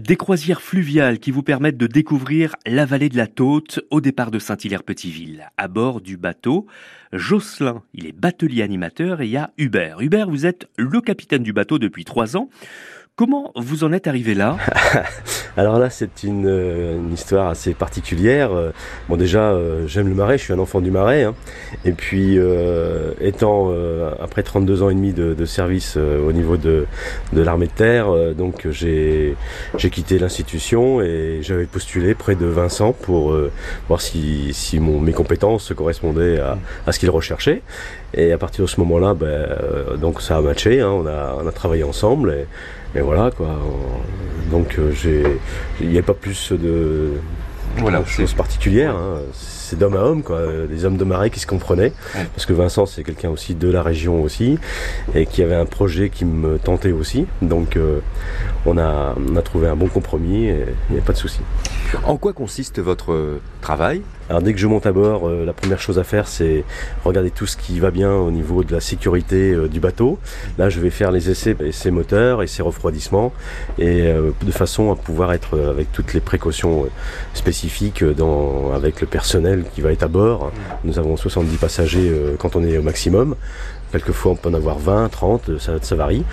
Des croisières fluviales qui vous permettent de découvrir la vallée de la Tôte au départ de Saint-Hilaire-Petiteville. À bord du bateau, Jocelyn, il est batelier animateur et il y a Hubert. Hubert, vous êtes le capitaine du bateau depuis trois ans. Comment vous en êtes arrivé là? Alors là, c'est une, euh, histoire assez particulière. Euh, bon, déjà, euh, j'aime le marais, je suis un enfant du marais. Hein. Et puis, étant après 32 ans et demi de, service au niveau de, de l'armée de terre, donc j'ai quitté l'institution et j'avais postulé près de Vincent pour voir si, si mon, mes compétences correspondaient à, à ce qu'il recherchait. Et à partir de ce moment-là, ben, donc ça a matché, hein. on, a, on a travaillé ensemble. Et, voilà quoi. Donc j'ai, il n'y a pas plus de, voilà, choses particulières. Hein. C'est d'homme à homme, quoi. Des hommes de marée qui se comprenaient. Parce que Vincent, c'est quelqu'un aussi de la région aussi, et qui avait un projet qui me tentait aussi. Donc, euh, on, a, on a trouvé un bon compromis et il n'y a pas de souci. En quoi consiste votre travail? Alors dès que je monte à bord, euh, la première chose à faire c'est regarder tout ce qui va bien au niveau de la sécurité euh, du bateau. Là je vais faire les essais, essais moteurs, essais refroidissement, et euh, de façon à pouvoir être avec toutes les précautions spécifiques dans, avec le personnel qui va être à bord. Nous avons 70 passagers quand on est au maximum. Quelquefois, on peut en avoir 20, 30, ça, ça varie.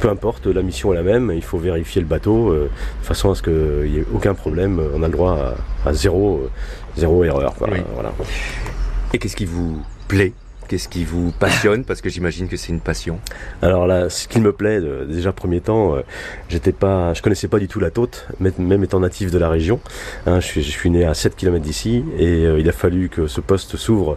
Peu importe, la mission est la même. Il faut vérifier le bateau euh, de façon à ce qu'il n'y ait aucun problème. On a le droit à, à zéro, euh, zéro erreur. Quoi. Oui. Voilà. Et qu'est-ce qui vous plaît? Qu'est-ce qui vous passionne? Parce que j'imagine que c'est une passion. Alors là, ce qui me plaît, euh, déjà premier temps, euh, j'étais pas, je connaissais pas du tout la Tôte, même étant natif de la région. Hein, je, suis, je, suis, né à 7 km d'ici et euh, il a fallu que ce poste s'ouvre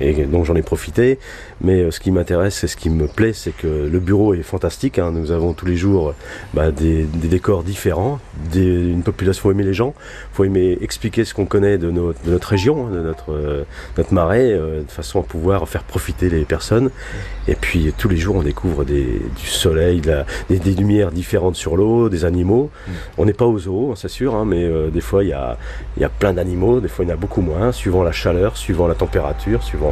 et donc j'en ai profité. Mais euh, ce qui m'intéresse et ce qui me plaît, c'est que le bureau est fantastique. Hein. Nous avons tous les jours bah, des, des, décors différents, des, une population. Faut aimer les gens, faut aimer expliquer ce qu'on connaît de, nos, de, notre région, de notre euh, notre marais, euh, de façon à pouvoir faire profiter les personnes. Et puis tous les jours, on découvre des, du soleil, de la, des, des, lumières différentes sur l'eau, des animaux. Mm. On n'est pas au zoo, c'est sûr, hein, mais euh, des fois il y a il y a plein d'animaux, des fois il y en a beaucoup moins, suivant la chaleur, suivant la température, suivant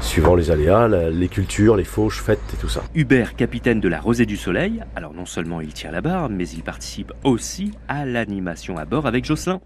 suivant les aléas. Les cultures, les fauches, fêtes et tout ça. Hubert, capitaine de la Rosée du Soleil, alors non seulement il tient la barre, mais il participe aussi à l'animation à bord avec Jocelyn.